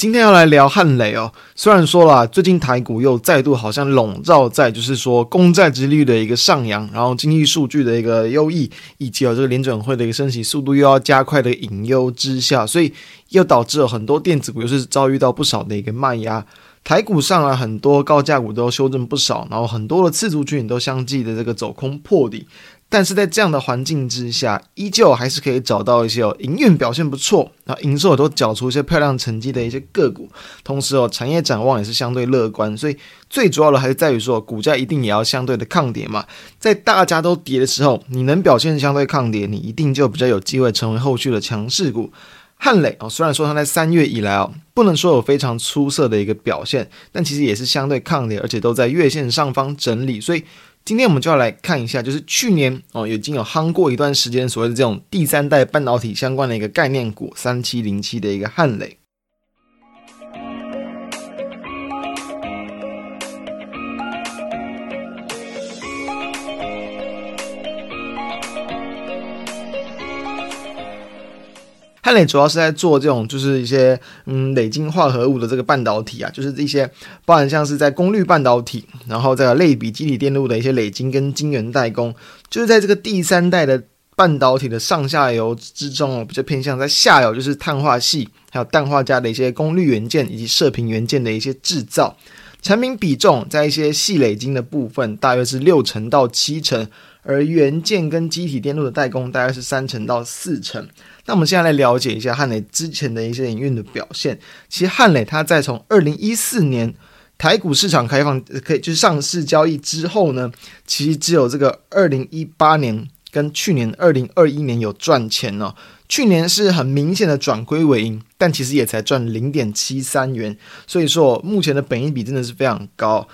今天要来聊汉磊哦，虽然说啦，最近台股又再度好像笼罩在就是说公债殖利率的一个上扬，然后经济数据的一个优异，以及有这个联准会的一个升息速度又要加快的隐忧之下，所以又导致了很多电子股又是遭遇到不少的一个卖压。台股上啊，很多高价股都修正不少，然后很多的次族群都相继的这个走空破底。但是在这样的环境之下，依旧还是可以找到一些哦，营运表现不错，然后营收都缴出一些漂亮成绩的一些个股。同时哦，产业展望也是相对乐观。所以最主要的还是在于说，股价一定也要相对的抗跌嘛。在大家都跌的时候，你能表现相对抗跌，你一定就比较有机会成为后续的强势股。汉磊哦，虽然说它在三月以来哦，不能说有非常出色的一个表现，但其实也是相对抗跌，而且都在月线上方整理，所以。今天我们就要来看一下，就是去年哦，已经有夯过一段时间，所谓的这种第三代半导体相关的一个概念股三七零七的一个汉磊。汉磊主要是在做这种，就是一些嗯磊晶化合物的这个半导体啊，就是一些包含像是在功率半导体，然后在类比积体电路的一些磊晶跟晶圆代工，就是在这个第三代的半导体的上下游之中哦，比较偏向在下游，就是碳化系还有氮化镓的一些功率元件以及射频元件的一些制造，产品比重在一些细磊晶的部分大约是六成到七成。而元件跟机体电路的代工大概是三成到四成。那我们现在来了解一下汉磊之前的一些营运的表现。其实汉磊它在从二零一四年台股市场开放，可以就是上市交易之后呢，其实只有这个二零一八年跟去年二零二一年有赚钱哦。去年是很明显的转亏为盈，但其实也才赚零点七三元。所以说目前的本益比真的是非常高。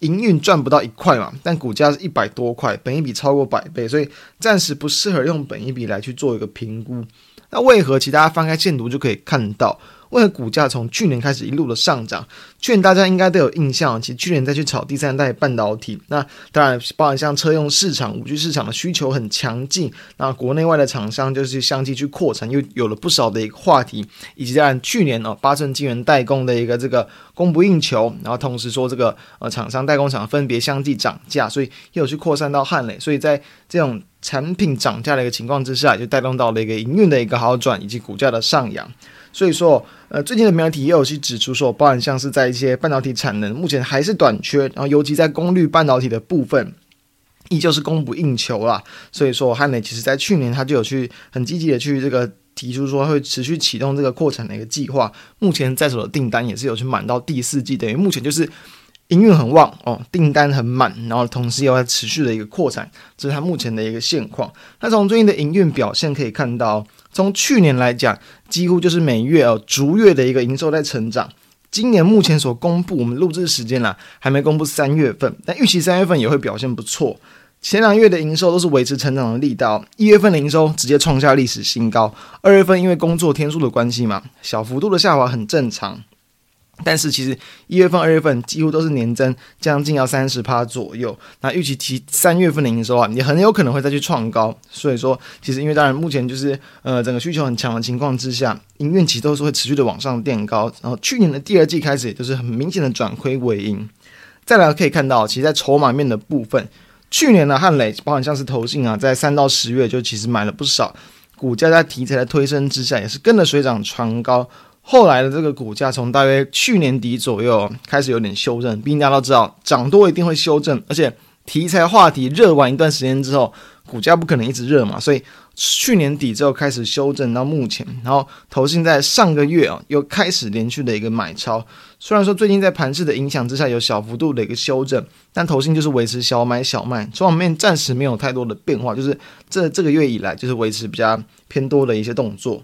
营运赚不到一块嘛，但股价是一百多块，本一比超过百倍，所以暂时不适合用本一比来去做一个评估。那为何？其他翻开线图就可以看到。为何股价从去年开始一路的上涨？去年大家应该都有印象，其实去年再去炒第三代半导体，那当然包含像车用市场、五 G 市场的需求很强劲，那国内外的厂商就是相继去扩产，又有了不少的一个话题，以及当然去年哦八寸晶圆代工的一个这个供不应求，然后同时说这个呃厂商代工厂分别相继涨价，所以又有去扩散到汉磊，所以在这种产品涨价的一个情况之下，就带动到了一个营运的一个好转，以及股价的上扬。所以说，呃，最近的媒体也有去指出说，包含像是在一些半导体产能目前还是短缺，然后尤其在功率半导体的部分，依旧是供不应求啦。所以说，汉磊其实在去年他就有去很积极的去这个提出说会持续启动这个扩产的一个计划。目前在手的订单也是有去满到第四季，等于目前就是营运很旺哦，订单很满，然后同时又在持续的一个扩产，这是它目前的一个现况。那从最近的营运表现可以看到。从去年来讲，几乎就是每月哦逐月的一个营收在成长。今年目前所公布，我们录制时间啦，还没公布三月份，但预期三月份也会表现不错。前两月的营收都是维持成长的力道，一月份的营收直接创下历史新高，二月份因为工作天数的关系嘛，小幅度的下滑很正常。但是其实一月份、二月份几乎都是年增将近要三十趴左右。那预期其三月份的营收啊，也很有可能会再去创高。所以说，其实因为当然目前就是呃整个需求很强的情况之下，营运其实都是会持续的往上垫高。然后去年的第二季开始，也就是很明显的转亏为盈。再来可以看到，其实在筹码面的部分，去年的汉磊包含像是投信啊，在三到十月就其实买了不少，股价在题材的推升之下，也是跟着水涨船高。后来的这个股价从大约去年底左右开始有点修正，毕竟大家都知道涨多一定会修正，而且题材话题热完一段时间之后，股价不可能一直热嘛，所以去年底之后开始修正到目前，然后投信在上个月啊又开始连续的一个买超，虽然说最近在盘势的影响之下有小幅度的一个修正，但投信就是维持小买小卖，筹码面暂时没有太多的变化，就是这这个月以来就是维持比较偏多的一些动作。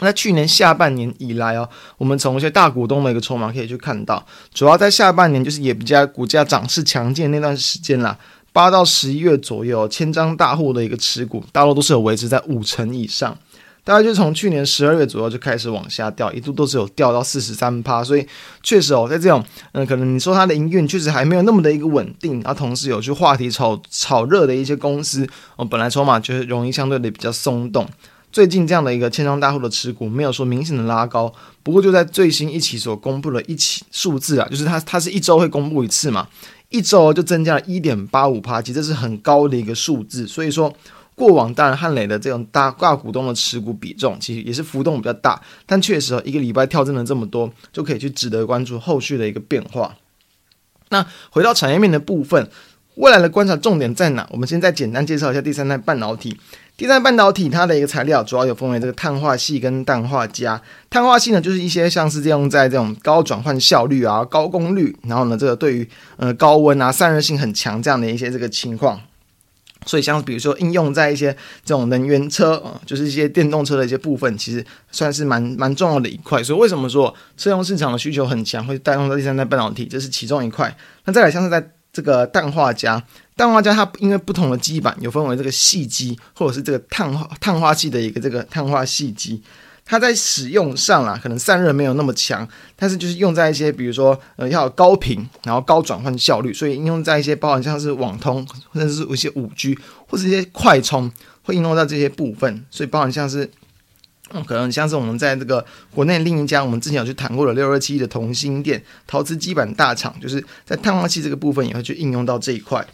那去年下半年以来哦，我们从一些大股东的一个筹码可以去看到，主要在下半年就是也比较股价涨势强劲那段时间啦，八到十一月左右，千张大户的一个持股，大多都是有维持在五成以上。大概就从去年十二月左右就开始往下掉，一度都是有掉到四十三趴，所以确实哦，在这种嗯，可能你说它的营运确实还没有那么的一个稳定，然后同时有去话题炒炒热的一些公司，哦，本来筹码就是容易相对的比较松动。最近这样的一个千张大户的持股没有说明显的拉高，不过就在最新一期所公布的一期数字啊，就是它它是一周会公布一次嘛，一周就增加了一点八五趴，其实这是很高的一个数字。所以说，过往当然汉磊的这种大大股东的持股比重其实也是浮动比较大，但确实一个礼拜跳增了这么多，就可以去值得关注后续的一个变化。那回到产业面的部分。未来的观察重点在哪？我们先再简单介绍一下第三代半导体。第三代半导体它的一个材料主要有分为这个碳化矽跟氮化镓。碳化矽呢，就是一些像是这样在这种高转换效率啊、高功率，然后呢，这个对于呃高温啊、散热性很强这样的一些这个情况。所以像比如说应用在一些这种能源车啊，就是一些电动车的一些部分，其实算是蛮蛮重要的一块。所以为什么说车用市场的需求很强，会带动到第三代半导体？这是其中一块。那再来像是在这个氮化镓，氮化镓它因为不同的基板有分为这个细基或者是这个碳化碳化系的一个这个碳化细基，它在使用上啦，可能散热没有那么强，但是就是用在一些比如说呃要高频，然后高转换效率，所以应用在一些包含像是网通或者是一些五 G 或者一些快充会应用到这些部分，所以包含像是。嗯，可能像是我们在这个国内另一家，我们之前有去谈过的六二七的同心电陶瓷基板大厂，就是在碳化器这个部分也会去应用到这一块。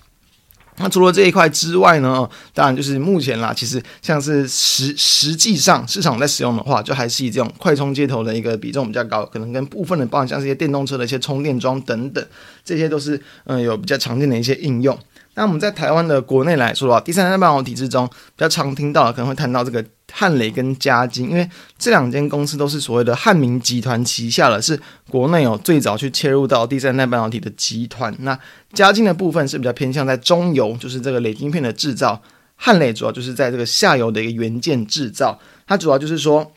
那除了这一块之外呢，当然就是目前啦，其实像是实实际上市场在使用的话，就还是以这种快充接头的一个比重比较高，可能跟部分的包含像是一些电动车的一些充电桩等等，这些都是嗯有比较常见的一些应用。那我们在台湾的国内来说的话，第三代半导体之中比较常听到，可能会谈到这个汉磊跟嘉晶，因为这两间公司都是所谓的汉明集团旗下的，是国内有最早去切入到第三代半导体的集团。那嘉晶的部分是比较偏向在中游，就是这个磊晶片的制造；汉磊主要就是在这个下游的一个元件制造。它主要就是说，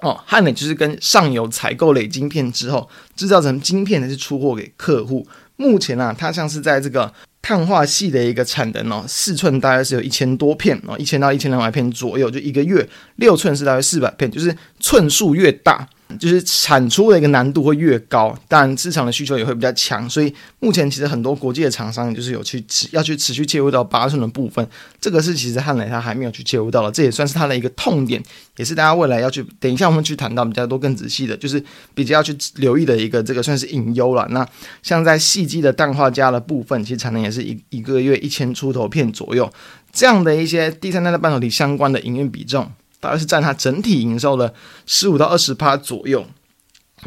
哦，汉磊就是跟上游采购磊晶片之后，制造成晶片，呢是出货给客户。目前啊，它像是在这个。碳化系的一个产能哦，四寸大概是有一千多片哦，一千到一千两百片左右，就一个月。六寸是大概四百片，就是寸数越大。就是产出的一个难度会越高，但市场的需求也会比较强，所以目前其实很多国际的厂商就是有去持要去持续切入到八寸的部分，这个是其实汉磊它还没有去切入到的，这也算是它的一个痛点，也是大家未来要去等一下我们去谈到比较多更仔细的，就是比较要去留意的一个这个算是隐忧了。那像在矽基的氮化镓的部分，其实产能也是一一个月一千出头片左右，这样的一些第三代的半导体相关的营运比重。大概是占它整体营收的十五到二十趴左右，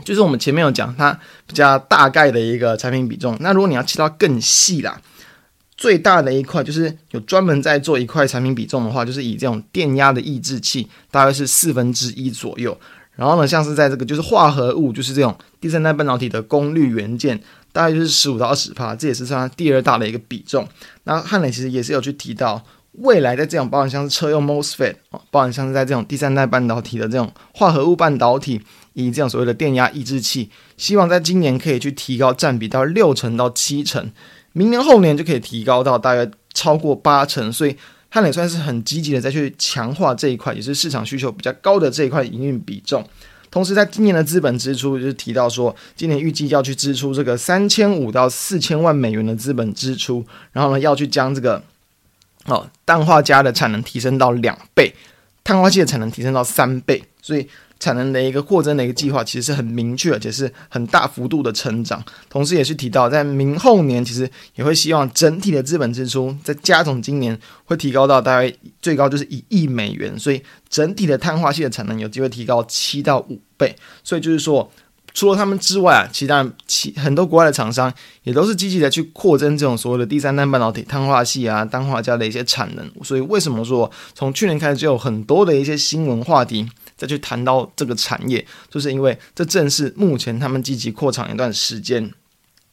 就是我们前面有讲它比较大概的一个产品比重。那如果你要切到更细啦，最大的一块就是有专门在做一块产品比重的话，就是以这种电压的抑制器，大概是四分之一左右。然后呢，像是在这个就是化合物，就是这种第三代半导体的功率元件，大概就是十五到二十趴，这也是算它第二大的一个比重。那汉磊其实也是有去提到。未来在这种包含像是车用 MOSFET 啊，包含像是在这种第三代半导体的这种化合物半导体，以这种所谓的电压抑制器，希望在今年可以去提高占比到六成到七成，明年后年就可以提高到大约超过八成，所以它也算是很积极的再去强化这一块，也是市场需求比较高的这一块营运比重。同时，在今年的资本支出就是提到说，今年预计要去支出这个三千五到四千万美元的资本支出，然后呢要去将这个。哦，氮化镓的产能提升到两倍，碳化矽的产能提升到三倍，所以产能的一个扩增的一个计划其实是很明确，而且是很大幅度的成长。同时，也是提到在明后年，其实也会希望整体的资本支出在加总今年会提高到大概最高就是一亿美元，所以整体的碳化矽的产能有机会提高七到五倍。所以就是说。除了他们之外啊，其他其很多国外的厂商也都是积极的去扩增这种所谓的第三代半导体碳化系啊、氮化镓的一些产能。所以为什么说从去年开始就有很多的一些新闻话题再去谈到这个产业，就是因为这正是目前他们积极扩厂一段时间。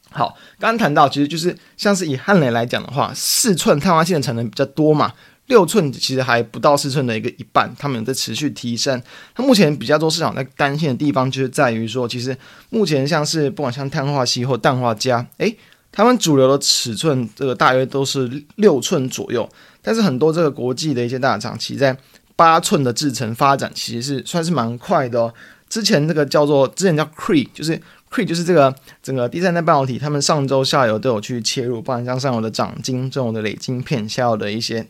好，刚刚谈到其实就是像是以汉磊来讲的话，四寸碳化矽的产能比较多嘛。六寸其实还不到四寸的一个一半，他们有在持续提升。那目前比较多市场在担心的地方，就是在于说，其实目前像是不管像碳化锡或氮化镓，诶，他们主流的尺寸这个大约都是六寸左右。但是很多这个国际的一些大厂，其实在八寸的制程发展，其实是算是蛮快的哦。之前这个叫做之前叫 Cree，就是 Cree，就是这个整个第三代半导体，他们上周下游都有去切入，不管像上游的长晶这种的磊晶片，下游的一些。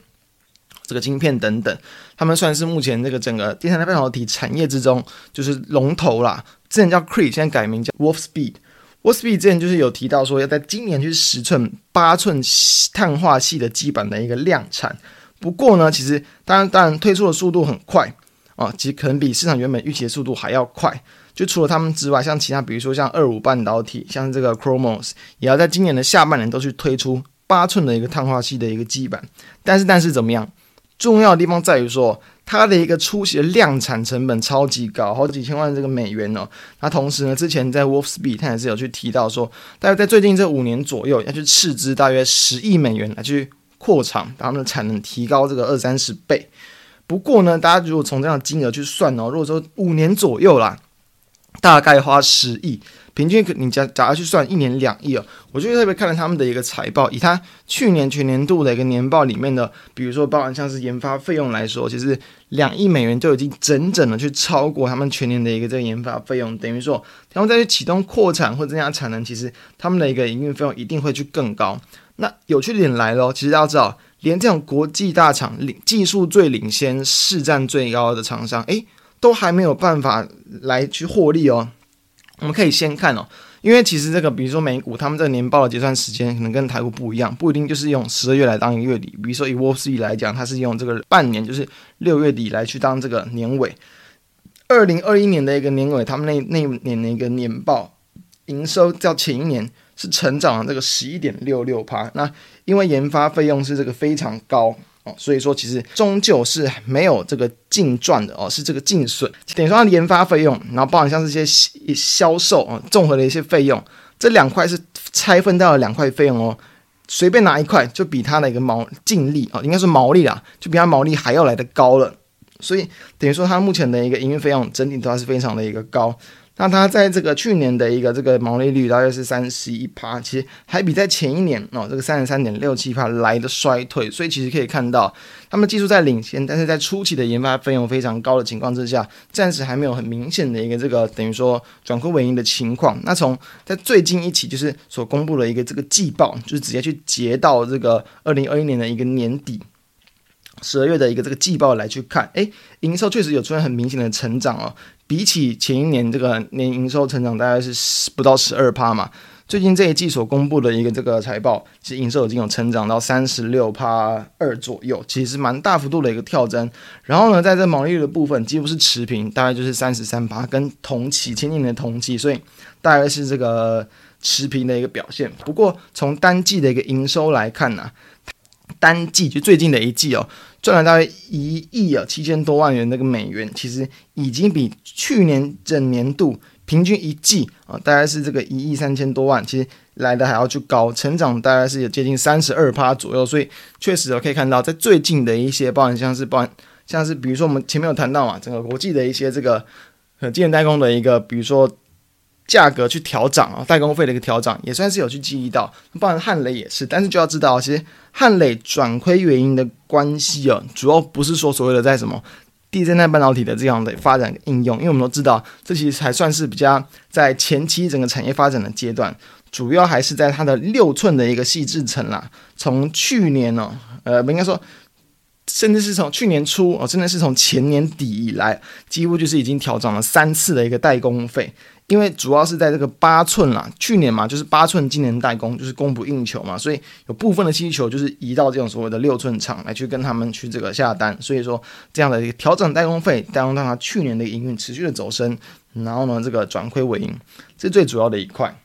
这个晶片等等，他们算是目前这个整个第三代半导体产业之中就是龙头啦。之前叫 Cree，现在改名叫 Wolfspeed。Wolfspeed 之前就是有提到说要在今年去十寸、八寸碳化矽的基板的一个量产。不过呢，其实当然当然推出的速度很快啊，其实可能比市场原本预期的速度还要快。就除了他们之外，像其他比如说像二五半导体，像这个 Chromos，也要在今年的下半年都去推出八寸的一个碳化矽的一个基板。但是但是怎么样？重要的地方在于说，它的一个初期量产成本超级高，好几千万这个美元哦。那同时呢，之前在 Wolfspeed 他也是有去提到说，大概在最近这五年左右要去斥资大约十亿美元来去扩厂，把他们的产能提高这个二三十倍。不过呢，大家如果从这样的金额去算哦，如果说五年左右啦。大概花十亿，平均你假假如去算一年两亿哦，我就特别看了他们的一个财报，以他去年全年度的一个年报里面的，比如说包含像是研发费用来说，其实两亿美元就已经整整的去超过他们全年的一个这个研发费用，等于说他们再去启动扩产或增加产能，其实他们的一个营运费用一定会去更高。那有趣的点来了，其实大家知道，连这种国际大厂领技术最领先、市占最高的厂商，诶。都还没有办法来去获利哦。我们可以先看哦，因为其实这个，比如说美股，他们这个年报的结算时间可能跟台股不一样，不一定就是用十二月来当月底。比如说以 Wall Street 来讲，它是用这个半年，就是六月底来去当这个年尾。二零二一年的一个年尾，他们那那一年的一个年报营收较前一年是成长了这个十一点六六趴。那因为研发费用是这个非常高。哦，所以说其实终究是没有这个净赚的哦，是这个净损。等于说它的研发费用，然后包含像这些销售啊，综合的一些费用，这两块是拆分到了两块费用哦。随便拿一块，就比它的一个毛净利啊，应该是毛利啦，就比它毛利还要来得高了。所以等于说它目前的一个营运费用整体都还是非常的一个高。那它在这个去年的一个这个毛利率大约是三十一趴，其实还比在前一年哦这个三十三点六七趴来的衰退，所以其实可以看到，他们技术在领先，但是在初期的研发费用非常高的情况之下，暂时还没有很明显的一个这个等于说转亏为盈的情况。那从在最近一期就是所公布的一个这个季报，就是直接去截到这个二零二一年的一个年底十二月的一个这个季报来去看，诶，营收确实有出现很明显的成长哦。比起前一年这个年营收成长大概是十不到十二趴嘛，最近这一季所公布的一个这个财报，其实营收已经有成长到三十六趴二左右，其实蛮大幅度的一个跳增。然后呢，在这毛利率的部分几乎是持平，大概就是三十三趴，跟同期前年的同期，所以大概是这个持平的一个表现。不过从单季的一个营收来看呢、单季就最近的一季哦。赚了大约一亿啊七千多万元那个美元，其实已经比去年整年度平均一季啊，大概是这个一亿三千多万，其实来的还要去高，成长大概是有接近三十二趴左右，所以确实可以看到，在最近的一些包含像是包含像是比如说我们前面有谈到嘛，整个国际的一些这个呃晶圆代工的一个，比如说。价格去调涨啊，代工费的一个调涨也算是有去记忆到，包含汉磊也是，但是就要知道，其实汉磊转亏原因的关系啊，主要不是说所谓的在什么第三代半导体的这样的发展应用，因为我们都知道，这其实还算是比较在前期整个产业发展的阶段，主要还是在它的六寸的一个细制程啦。从去年呢，呃，不应该说，甚至是从去年初哦，真的是从前年底以来，几乎就是已经调涨了三次的一个代工费。因为主要是在这个八寸啦，去年嘛就是八寸今年代工就是供不应求嘛，所以有部分的需求就是移到这种所谓的六寸厂来去跟他们去这个下单，所以说这样的一个调整代工费，带动让它去年的营运持续的走升，然后呢这个转亏为盈，这是最主要的一块。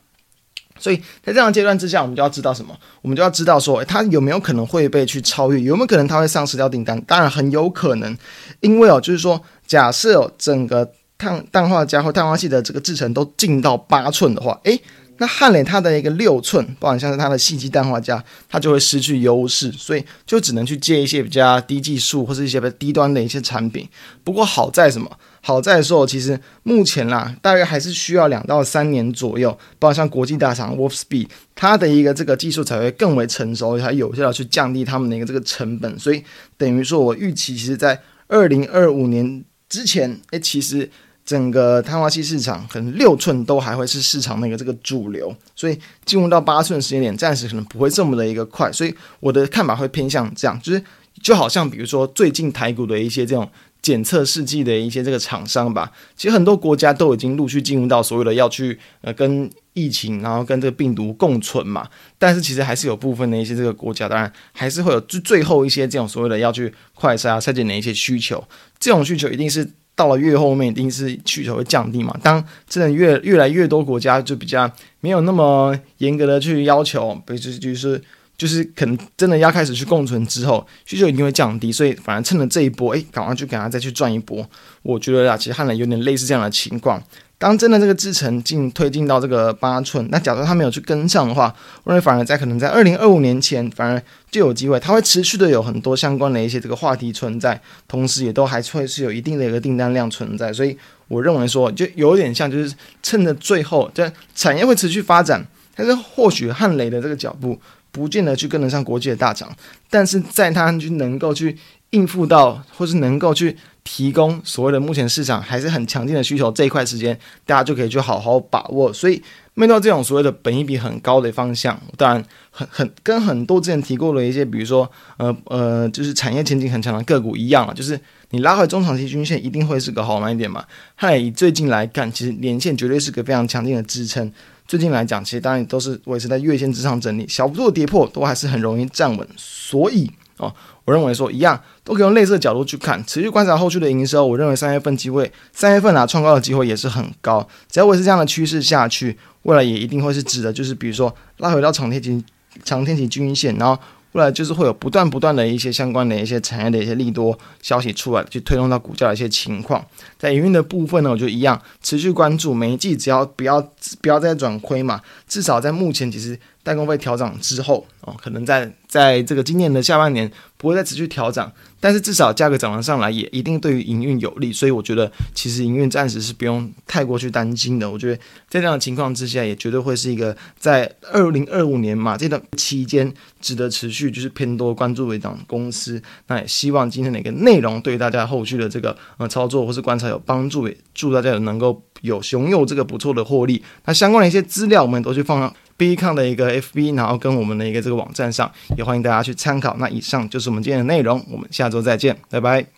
所以在这样的阶段之下，我们就要知道什么？我们就要知道说，它有没有可能会被去超越？有没有可能它会丧失掉订单？当然很有可能，因为哦就是说，假设哦整个。碳氮化镓或碳化系的这个制程都进到八寸的话，诶，那汉磊它的一个六寸，包含像是它的细基氮化镓，它就会失去优势，所以就只能去接一些比较低技术或是一些比较低端的一些产品。不过好在什么？好在说，其实目前啦，大约还是需要两到三年左右，包括像国际大厂 Wolfspeed，它的一个这个技术才会更为成熟，才有效的去降低他们的一个这个成本。所以等于说我预期，其实在二零二五年之前，诶，其实。整个碳化器市场可能六寸都还会是市场那个这个主流，所以进入到八寸时间点，暂时可能不会这么的一个快，所以我的看法会偏向这样，就是就好像比如说最近台股的一些这种检测试剂的一些这个厂商吧，其实很多国家都已经陆续进入到所有的要去呃跟疫情，然后跟这个病毒共存嘛。但是其实还是有部分的一些这个国家，当然还是会有最最后一些这种所谓的要去快筛啊、筛检的一些需求。这种需求一定是到了越后面，一定是需求会降低嘛。当真的越越来越多国家就比较没有那么严格的去要求，比如就是。就是可能真的要开始去共存之后，需求一定会降低，所以反而趁着这一波，诶，赶快去给他再去赚一波。我觉得啊，其实汉磊有点类似这样的情况。当真的这个制程进推进到这个八寸，那假如他没有去跟上的话，我认为反而在可能在二零二五年前，反而就有机会，它会持续的有很多相关的一些这个话题存在，同时也都还会是有一定的一个订单量存在。所以我认为说，就有点像就是趁着最后，这产业会持续发展，但是或许汉雷的这个脚步。不见得去跟得上国际的大厂，但是在它去能够去应付到，或是能够去提供所谓的目前市场还是很强劲的需求这一块时间，大家就可以去好好把握。所以，面对这种所谓的本益比很高的方向，当然很很跟很多之前提过的一些，比如说呃呃，就是产业前景很强的个股一样啊，就是你拉回中长期均线一定会是个好买点嘛。嗨，以最近来看，其实年线绝对是个非常强劲的支撑。最近来讲，其实当然都是维持在月线之上整理，小幅度的跌破都还是很容易站稳。所以哦，我认为说一样都可以用类似的角度去看，持续观察后续的营收。我认为三月份机会，三月份啊创高的机会也是很高。只要维持这样的趋势下去，未来也一定会是指的，就是比如说拉回到长天期、长天期均线，然后。后来就是会有不断不断的一些相关的一些产业的一些利多消息出来，去推动到股价的一些情况。在营运的部分呢，我就一样持续关注每一季，只要不要不要再转亏嘛，至少在目前其实。代工费调涨之后，哦，可能在在这个今年的下半年不会再持续调涨，但是至少价格涨了上来，也一定对于营运有利，所以我觉得其实营运暂时是不用太过去担心的。我觉得在这样的情况之下，也绝对会是一个在二零二五年嘛这段期间值得持续就是偏多关注的一档公司。那也希望今天的一个内容对大家后续的这个呃操作或是观察有帮助，也祝大家能够有拥有这个不错的获利。那相关的一些资料，我们都去放到。BECON 的一个 FB，然后跟我们的一个这个网站上，也欢迎大家去参考。那以上就是我们今天的内容，我们下周再见，拜拜。